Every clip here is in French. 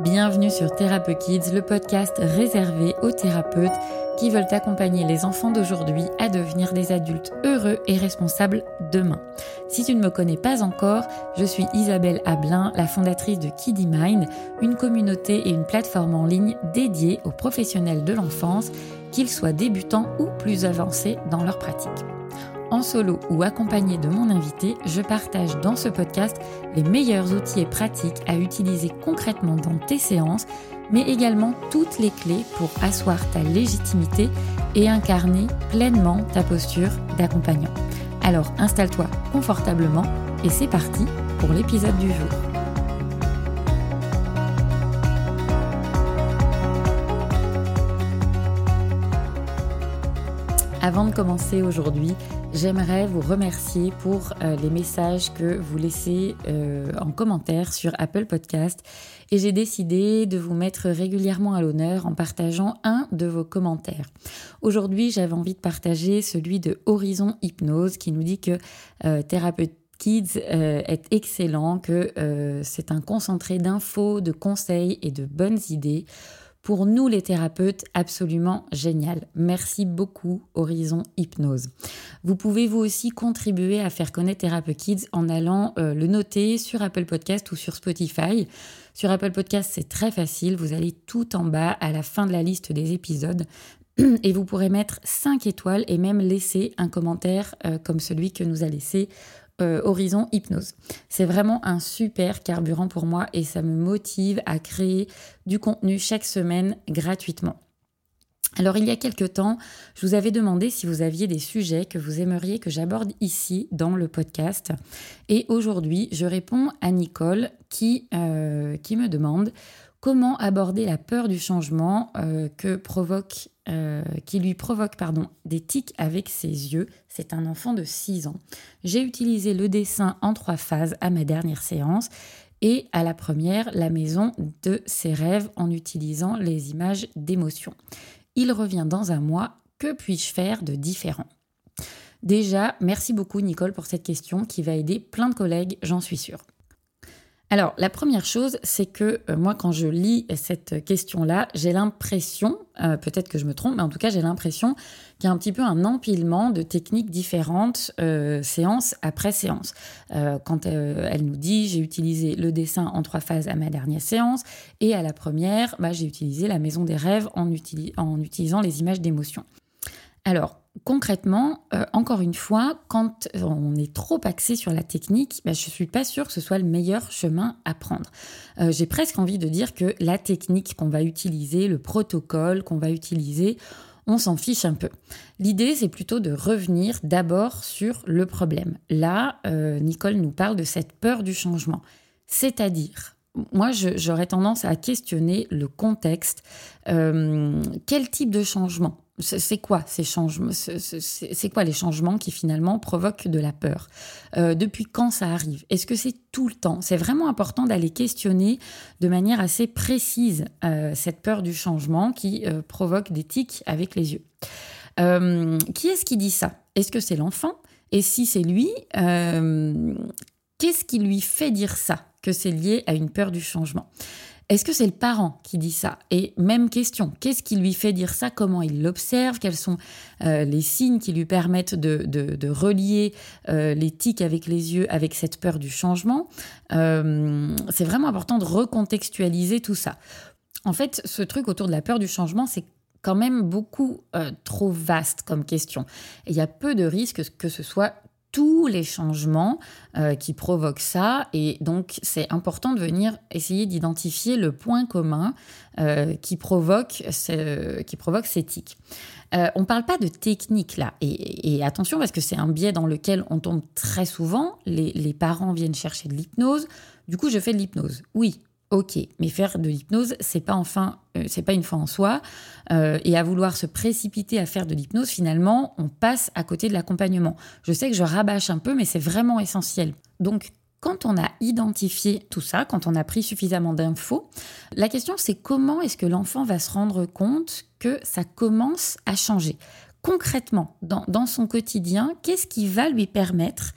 Bienvenue sur Thérapeute Kids, le podcast réservé aux thérapeutes qui veulent accompagner les enfants d'aujourd'hui à devenir des adultes heureux et responsables demain. Si tu ne me connais pas encore, je suis Isabelle Ablin, la fondatrice de Kiddy Mind, une communauté et une plateforme en ligne dédiée aux professionnels de l'enfance, qu'ils soient débutants ou plus avancés dans leur pratique. En solo ou accompagné de mon invité, je partage dans ce podcast les meilleurs outils et pratiques à utiliser concrètement dans tes séances, mais également toutes les clés pour asseoir ta légitimité et incarner pleinement ta posture d'accompagnant. Alors installe-toi confortablement et c'est parti pour l'épisode du jour. Avant de commencer aujourd'hui, j'aimerais vous remercier pour euh, les messages que vous laissez euh, en commentaire sur Apple Podcast et j'ai décidé de vous mettre régulièrement à l'honneur en partageant un de vos commentaires. Aujourd'hui, j'avais envie de partager celui de Horizon Hypnose qui nous dit que euh, thérapeute Kids est excellent, que c'est un concentré d'infos, de conseils et de bonnes idées pour nous les thérapeutes absolument génial. Merci beaucoup Horizon Hypnose. Vous pouvez vous aussi contribuer à faire connaître Thérapeute Kids en allant euh, le noter sur Apple Podcast ou sur Spotify. Sur Apple Podcast, c'est très facile, vous allez tout en bas à la fin de la liste des épisodes et vous pourrez mettre 5 étoiles et même laisser un commentaire euh, comme celui que nous a laissé euh, Horizon Hypnose. C'est vraiment un super carburant pour moi et ça me motive à créer du contenu chaque semaine gratuitement. Alors il y a quelque temps, je vous avais demandé si vous aviez des sujets que vous aimeriez que j'aborde ici dans le podcast. Et aujourd'hui, je réponds à Nicole qui, euh, me demande comment aborder la peur du changement euh, que provoque euh, qui lui provoque pardon, des tics avec ses yeux. C'est un enfant de 6 ans. J'ai utilisé le dessin en trois phases à ma dernière séance et à la première, la maison de ses rêves en utilisant les images d'émotion. Il revient dans un mois. Que puis-je faire de différent? Déjà, merci beaucoup Nicole pour cette question qui va aider plein de collègues, j'en suis sûre. Alors, la première chose, c'est que euh, moi, quand je lis cette question-là, j'ai l'impression, euh, peut-être que je me trompe, mais en tout cas, j'ai l'impression qu'il y a un petit peu un empilement de techniques différentes, euh, séance après séance. quand elle nous dit, j'ai utilisé le dessin en trois phases à ma dernière séance, et à la première, bah, j'ai utilisé la maison des rêves en, en utilisant les images d'émotion. Alors, concrètement, euh, encore une fois, quand on est trop axé sur la technique, ben, je ne suis pas sûre que ce soit le meilleur chemin à prendre. Euh, j'ai presque envie de dire que la technique qu'on va utiliser, le protocole qu'on va utiliser, on s'en fiche un peu. L'idée, c'est plutôt de revenir d'abord sur le problème. Là, euh, Nicole nous parle de cette peur du changement. C'est-à-dire, moi, j'aurais tendance à questionner le contexte. quel type de changement c'est quoi les changements qui finalement provoquent de la peur? Euh, Depuis quand ça arrive? Est-ce que c'est tout le temps? C'est vraiment important d'aller questionner de manière assez précise euh, cette peur du changement qui euh, provoque des tics avec les yeux. qui est-ce qui dit ça? Est-ce que c'est l'enfant? Et si c'est lui, qu'est-ce qui lui fait dire ça Que c'est lié à une peur du changement? Est-ce que c'est le parent qui dit ça? Et même question, qu'est-ce qui lui fait dire ça? Comment il l'observe? Quels sont euh, les signes qui lui permettent de, relier euh, les tics avec les yeux avec cette peur du changement? Euh, C'est vraiment important de recontextualiser tout ça. En fait, ce truc autour de la peur du changement, c'est quand même beaucoup trop vaste comme question. il y a peu de risques que ce soit tous les changements euh, qui provoquent ça. Et donc, c'est important de venir essayer d'identifier le point commun euh, qui, provoque qui provoque ces tics. Euh, on ne parle pas de technique là. Et, attention, parce que c'est un biais dans lequel on tombe très souvent. Les parents viennent chercher de l'hypnose. Du coup, je fais de l'hypnose. Oui, Ok, mais faire de l'hypnose, c'est pas enfin, euh, c'est pas une fois en soi. Euh, et à vouloir se précipiter à faire de l'hypnose, finalement, on passe à côté de l'accompagnement. Je sais que je rabâche un peu, mais c'est vraiment essentiel. Donc, quand on a identifié tout ça, quand on a pris suffisamment d'infos, la question c'est comment est-ce que l'enfant va se rendre compte que ça commence à changer? Concrètement dans son quotidien Qu'est-ce qui va lui permettre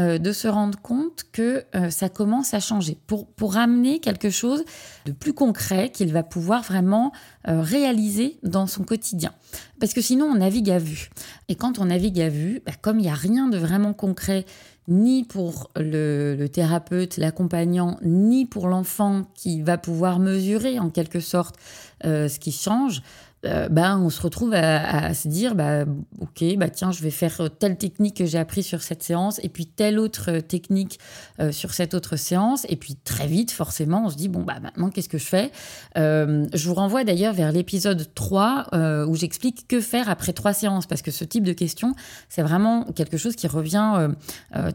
de se rendre compte que ça commence à changer, pour, pour amener quelque chose de plus concret qu'il va pouvoir vraiment réaliser dans son quotidien. Parce que sinon, on navigue à vue. Et quand on navigue à vue, bah, comme il n'y a rien de vraiment concret ni pour le, thérapeute, l'accompagnant, ni pour l'enfant qui va pouvoir mesurer en quelque sorte euh, ce qui change, euh, ben, on se retrouve à, se dire bah, ok bah tiens je vais faire telle technique que j'ai appris sur cette séance et puis telle autre technique euh, sur cette autre séance. Et puis très vite forcément on se dit bon bah maintenant qu'est-ce que je fais? Euh, je vous renvoie d'ailleurs vers l'épisode 3 où j'explique que faire après trois séances parce que ce type de question c'est vraiment quelque chose qui revient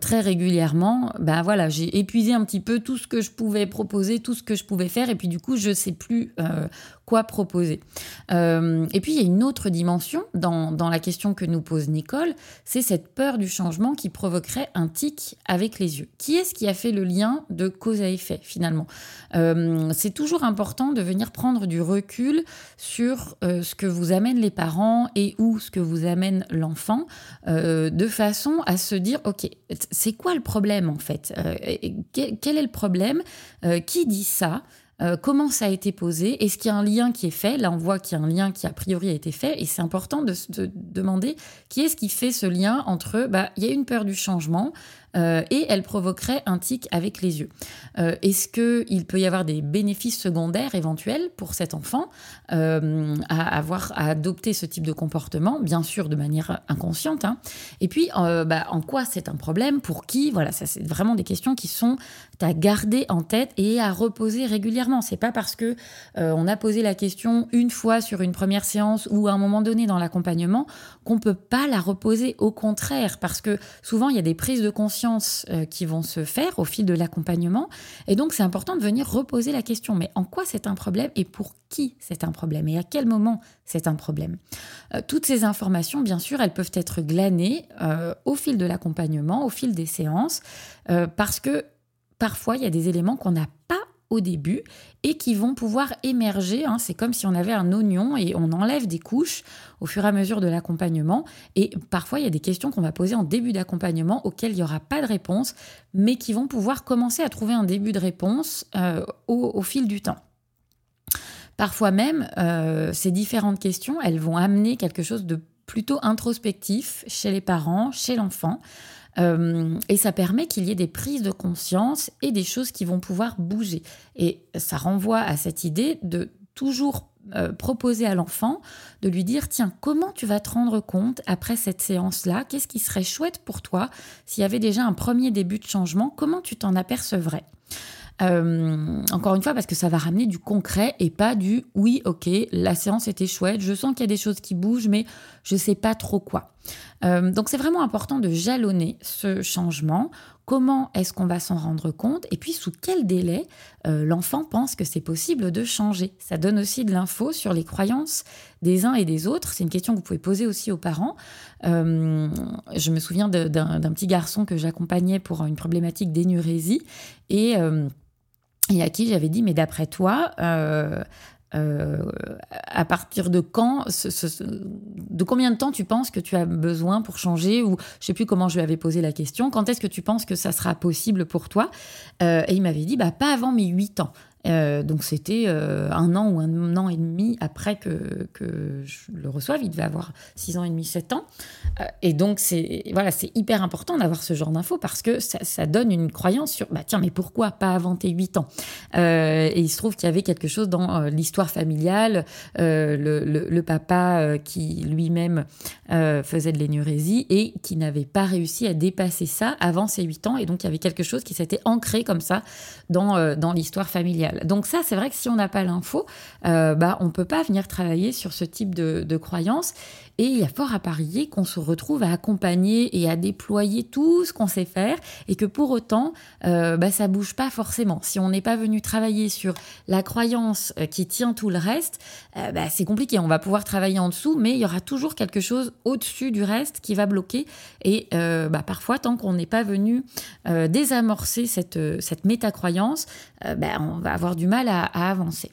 très régulièrement. Bah voilà j'ai épuisé un petit peu tout ce que je pouvais proposer tout ce que je pouvais faire et puis du coup je sais plus quoi proposer. Euh, et puis il y a une autre dimension dans, la question que nous pose Nicole, c'est cette peur du changement qui provoquerait un tic avec les yeux. Qui est-ce qui a fait le lien de cause à effet finalement euh, C'est toujours important de venir prendre du recul sur euh, ce que vous amènent les parents et où ce que vous amène l'enfant, de façon à se dire, ok, c'est quoi le problème en fait Quel est le problème Qui dit ça euh, comment ça a été posé, est-ce qu'il y a un lien qui est fait? Là, on voit qu'il y a un lien qui a priori a été fait, et c'est important de se demander qui est-ce qui fait ce lien entre, bah, il y a une peur du changement, euh, et elle provoquerait un tic avec les yeux. Euh, est-ce qu'il peut y avoir des bénéfices secondaires éventuels pour cet enfant euh, à avoir à adopter ce type de comportement, bien sûr de manière inconsciente. Hein. Et puis, bah, en quoi c'est un problème? Pour qui? Voilà, ça c'est vraiment des questions qui sont à garder en tête et à reposer régulièrement. C'est pas parce que on a posé la question une fois sur une première séance ou à un moment donné dans l'accompagnement qu'on peut pas la reposer. Au contraire, parce que souvent il y a des prises de conscience euh, qui vont se faire au fil de l'accompagnement. Et donc, c'est important de venir reposer la question, mais en quoi c'est un problème et pour qui c'est un problème et à quel moment c'est un problème? Euh, toutes ces informations, bien sûr, elles peuvent être glanées euh, au fil de l'accompagnement, au fil des séances, parce que parfois, il y a des éléments qu'on n'a pas au début et qui vont pouvoir émerger. Hein. C'est comme si on avait un oignon et on enlève des couches au fur et à mesure de l'accompagnement. Et parfois, il y a des questions qu'on va poser en début d'accompagnement auxquelles il n'y aura pas de réponse, mais qui vont pouvoir commencer à trouver un début de réponse euh, au, fil du temps. Parfois même, euh, ces différentes questions, elles vont amener quelque chose de plutôt introspectif chez les parents, chez l'enfant. Euh, et ça permet qu'il y ait des prises de conscience et des choses qui vont pouvoir bouger. Et ça renvoie à cette idée de toujours euh, proposer à l'enfant de lui dire tiens comment tu vas te rendre compte après cette séance là qu'est-ce qui serait chouette pour toi? S'il y avait déjà un premier début de changement comment tu t'en apercevrais? Euh, encore une fois, parce que ça va ramener du concret et pas du oui, ok, la séance était chouette, je sens qu'il y a des choses qui bougent, mais je sais pas trop quoi. Euh, donc c'est vraiment important de jalonner ce changement. Comment est-ce qu'on va s'en rendre compte? Et puis sous quel délai euh, l'enfant pense que c'est possible de changer? Ça donne aussi de l'info sur les croyances des uns et des autres. C'est une question que vous pouvez poser aussi aux parents. je me souviens d'un petit garçon que j'accompagnais pour une problématique d'énurésie et et à qui j'avais dit, mais d'après toi, euh, euh, à partir de quand, de combien de temps tu penses que tu as besoin pour changer Ou je sais plus comment je lui avais posé la question. Quand est-ce que tu penses que ça sera possible pour toi? Euh, Et il m'avait dit, bah, pas avant mes 8 ans. Euh, donc c'était euh, un an ou un an et demi après que, que je le reçoive. Il devait avoir six ans et demi, sept ans. Euh, et donc c'est voilà, c'est hyper important d'avoir ce genre d'infos parce que ça, donne une croyance sur bah tiens mais pourquoi pas avant tes huit ans? Et il se trouve qu'il y avait quelque chose dans l'histoire familiale, le, papa qui lui-même faisait de l'énurésie et qui n'avait pas réussi à dépasser ça avant ses huit ans. Et donc il y avait quelque chose qui s'était ancré comme ça dans, dans l'histoire familiale. Donc ça, c'est vrai que si on n'a pas l'info, euh, bah, on ne peut pas venir travailler sur ce type de, de croyances. Et il y a fort à parier qu'on se retrouve à accompagner et à déployer tout ce qu'on sait faire et que pour autant, euh, bah, ça bouge pas forcément. Si on n'est pas venu travailler sur la croyance euh, qui tient tout le reste, euh, bah, c'est compliqué. On va pouvoir travailler en dessous, mais il y aura toujours quelque chose au-dessus du reste qui va bloquer. Et euh, bah, parfois, tant qu'on n'est pas venu désamorcer cette, cette métacroyance, bah, on va avoir du mal à, à avancer.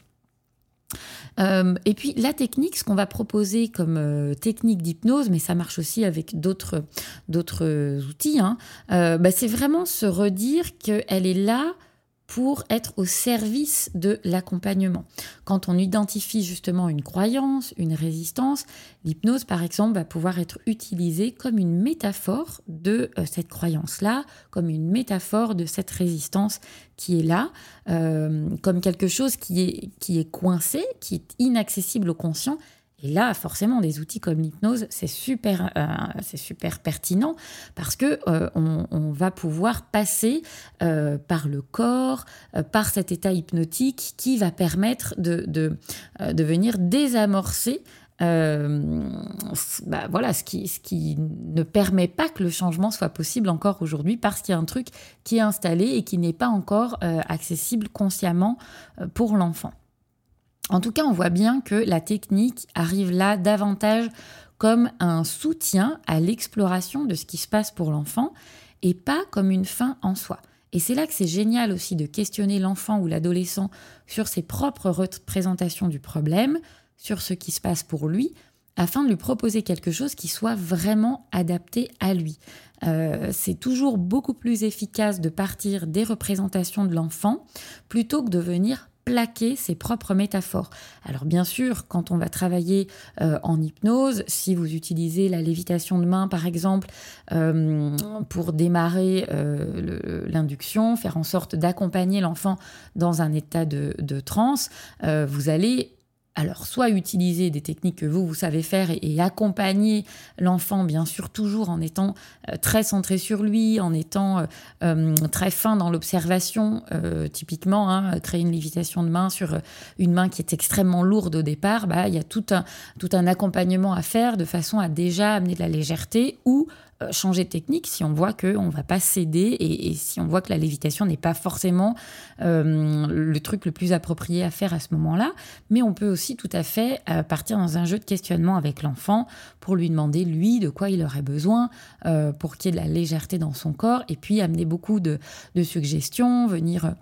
Euh, et puis la technique, ce qu'on va proposer comme euh, technique d'hypnose, mais ça marche aussi avec d'autres outils, hein, bah, c'est vraiment se redire qu'elle est là pour être au service de l'accompagnement. Quand on identifie justement une croyance, une résistance, l'hypnose par exemple va pouvoir être utilisée comme une métaphore de euh, cette croyance-là, comme une métaphore de cette résistance qui est là, euh, comme quelque chose qui est, qui est coincé, qui est inaccessible au conscient et là, forcément, des outils comme l'hypnose, c'est super, euh, c'est super pertinent parce que euh, on, va pouvoir passer euh, par le corps, par cet état hypnotique qui va permettre de, de, venir désamorcer bah, voilà, ce qui, ce qui ne permet pas que le changement soit possible encore aujourd'hui parce qu'il y a un truc qui est installé et qui n'est pas encore accessible consciemment pour l'enfant. En tout cas, on voit bien que la technique arrive là davantage comme un soutien à l'exploration de ce qui se passe pour l'enfant et pas comme une fin en soi. Et c'est là que c'est génial aussi de questionner l'enfant ou l'adolescent sur ses propres représentations du problème, sur ce qui se passe pour lui, afin de lui proposer quelque chose qui soit vraiment adapté à lui. Euh, c'est toujours beaucoup plus efficace de partir des représentations de l'enfant plutôt que de venir plaquer ses propres métaphores. Alors bien sûr, quand on va travailler euh, en hypnose, si vous utilisez la lévitation de main par exemple euh, pour démarrer euh, l'induction, faire en sorte d'accompagner l'enfant dans un état de, de transe, vous allez alors, soit utiliser des techniques que vous, vous savez faire et, accompagner l'enfant, bien sûr, toujours en étant euh, très centré sur lui, en étant euh, euh, très fin dans l'observation. typiquement, hein, créer une lévitation de main sur une main qui est extrêmement lourde au départ, bah, il y a tout un, tout un accompagnement à faire de façon à déjà amener de la légèreté ou changer de technique si on voit qu'on ne va pas céder et, si on voit que la lévitation n'est pas forcément euh, le truc le plus approprié à faire à ce moment-là. Mais on peut aussi tout à fait euh, partir dans un jeu de questionnement avec l'enfant pour lui demander, lui, de quoi il aurait besoin pour qu'il y ait de la légèreté dans son corps et puis amener beaucoup de suggestions, venir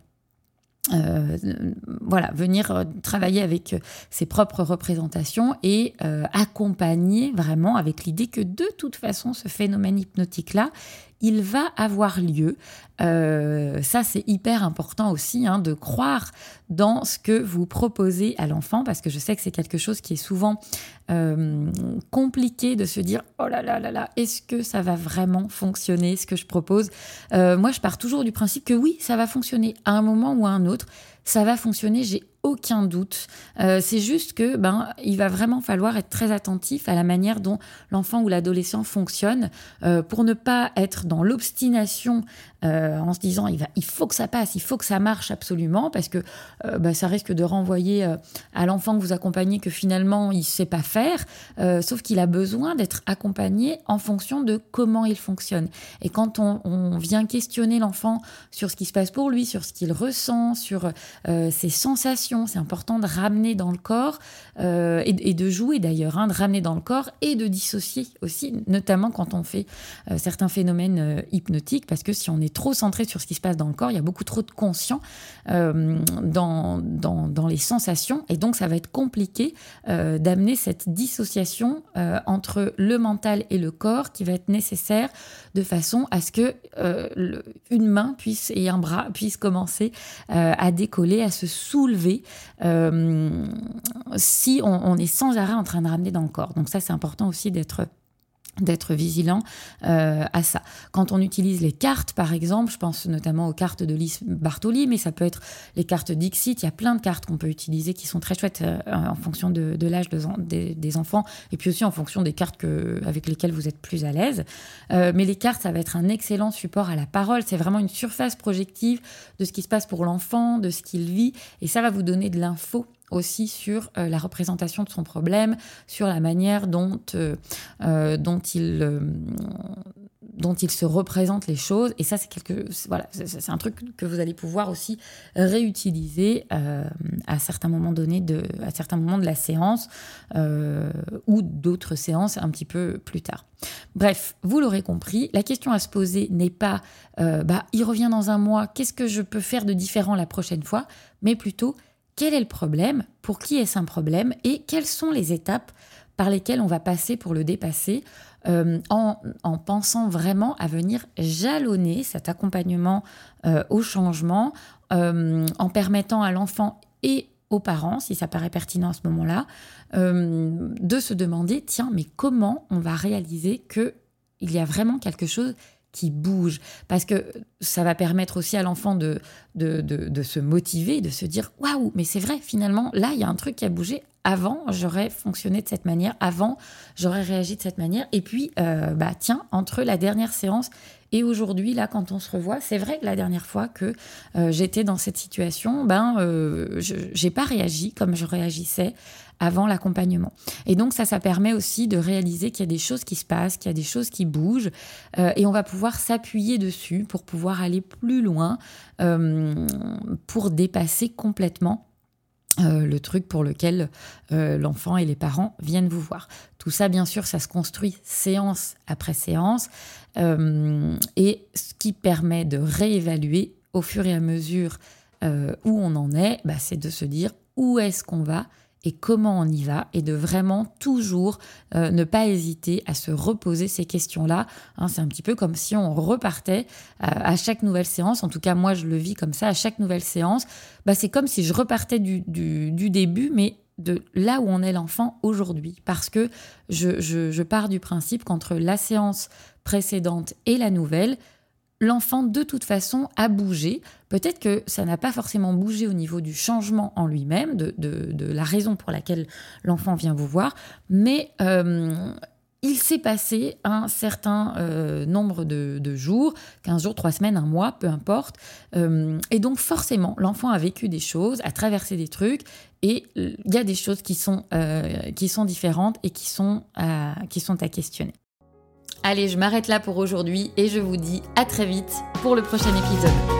euh, voilà, venir euh, travailler avec euh, ses propres représentations et accompagner vraiment avec l'idée que de toute façon, ce phénomène hypnotique-là, il va avoir lieu. Euh, ça, c'est hyper important aussi hein, de croire dans ce que vous proposez à l'enfant, parce que je sais que c'est quelque chose qui est souvent euh, compliqué de se dire oh là là là là, est-ce que ça va vraiment fonctionner ce que je propose? Euh, Moi, je pars toujours du principe que oui, ça va fonctionner à un moment ou à un autre. Ça va fonctionner, j'ai aucun doute. Euh, c'est juste que ben il va vraiment falloir être très attentif à la manière dont l'enfant ou l'adolescent fonctionne euh, pour ne pas être dans l'obstination euh, en se disant il faut que ça passe, il faut que ça marche absolument parce que ben, ça risque de renvoyer à l'enfant que vous accompagnez que finalement il sait pas faire, sauf qu'il a besoin d'être accompagné en fonction de comment il fonctionne. Et quand on vient questionner l'enfant sur ce qui se passe pour lui, sur ce qu'il ressent, sur ses sensations c'est important de ramener dans le corps euh, et, de jouer d'ailleurs, hein, de ramener dans le corps et de dissocier aussi, notamment quand on fait euh, certains phénomènes euh, hypnotiques, parce que si on est trop centré sur ce qui se passe dans le corps, il y a beaucoup trop de conscient dans, les sensations, et donc ça va être compliqué d'amener cette dissociation entre le mental et le corps qui va être nécessaire de façon à ce que une main puisse et un bras puissent commencer à décoller, à se soulever euh, si on, est sans arrêt en train de ramener dans le corps. Donc ça, c'est important aussi d'être d'être vigilant euh, à ça. Quand on utilise les cartes, par exemple, je pense notamment aux cartes de Lise Bartoli, mais ça peut être les cartes Dixit, il y a plein de cartes qu'on peut utiliser qui sont très chouettes euh, en fonction de, l'âge des, enfants, et puis aussi en fonction des cartes avec lesquelles vous êtes plus à l'aise. Euh, mais les cartes, ça va être un excellent support à la parole, c'est vraiment une surface projective de ce qui se passe pour l'enfant, de ce qu'il vit, et ça va vous donner de l'info aussi sur euh, la représentation de son problème, sur la manière dont, euh, euh, dont, il, dont il se représente les choses. Et ça, c'est voilà, un truc que vous allez pouvoir aussi réutiliser à certains moments donnés, de, à certains moments de la séance ou d'autres séances un petit peu plus tard. Bref, vous l'aurez compris, la question à se poser n'est pas, bah, il revient dans un mois, qu'est-ce que je peux faire de différent la prochaine fois, mais plutôt quel est le problème, pour qui est-ce un problème et quelles sont les étapes par lesquelles on va passer pour le dépasser euh, en, pensant vraiment à venir jalonner cet accompagnement euh, au changement, euh, en permettant à l'enfant et aux parents, si ça paraît pertinent à ce moment-là, de se demander, tiens, mais comment on va réaliser qu'il y a vraiment quelque chose qui bouge. Parce que ça va permettre aussi à l'enfant de de, de, se motiver, de se dire waouh, mais c'est vrai, finalement, là, il y a un truc qui a bougé. Avant, j'aurais fonctionné de cette manière. Avant, j'aurais réagi de cette manière. Et puis, euh, bah tiens, entre la dernière séance et aujourd'hui, là, quand on se revoit, c'est vrai que la dernière fois que euh, j'étais dans cette situation, ben, euh, je n'ai pas réagi comme je réagissais avant l'accompagnement. Et donc ça, ça permet aussi de réaliser qu'il y a des choses qui se passent, qu'il y a des choses qui bougent, euh, et on va pouvoir s'appuyer dessus pour pouvoir aller plus loin, euh, pour dépasser complètement euh, le truc pour lequel l'enfant et les parents viennent vous voir. Tout ça, bien sûr, ça se construit séance après séance, et ce qui permet de réévaluer au fur et à mesure où on en est, bah, c'est de se dire où est-ce qu'on va et comment on y va et de vraiment toujours euh, ne pas hésiter à se reposer ces questions-là. Hein, c'est un petit peu comme si on repartait euh, à chaque nouvelle séance, en tout cas moi je le vis comme ça, à chaque nouvelle séance, bah, c'est comme si je repartais du, du, début, mais de là où on est l'enfant aujourd'hui. Parce que je, je, je pars du principe qu'entre la séance précédente et la nouvelle, l'enfant de toute façon a bougé. Peut-être que ça n'a pas forcément bougé au niveau du changement en lui-même, de, la raison pour laquelle l'enfant vient vous voir, mais euh, il s'est passé un certain euh, nombre de, jours, 15 jours, 3 semaines, un mois, peu importe. Euh, et donc forcément, l'enfant a vécu des choses, a traversé des trucs, et il y a des choses qui sont, différentes et qui sont à questionner. Allez, je m'arrête là pour aujourd'hui et je vous dis à très vite pour le prochain épisode.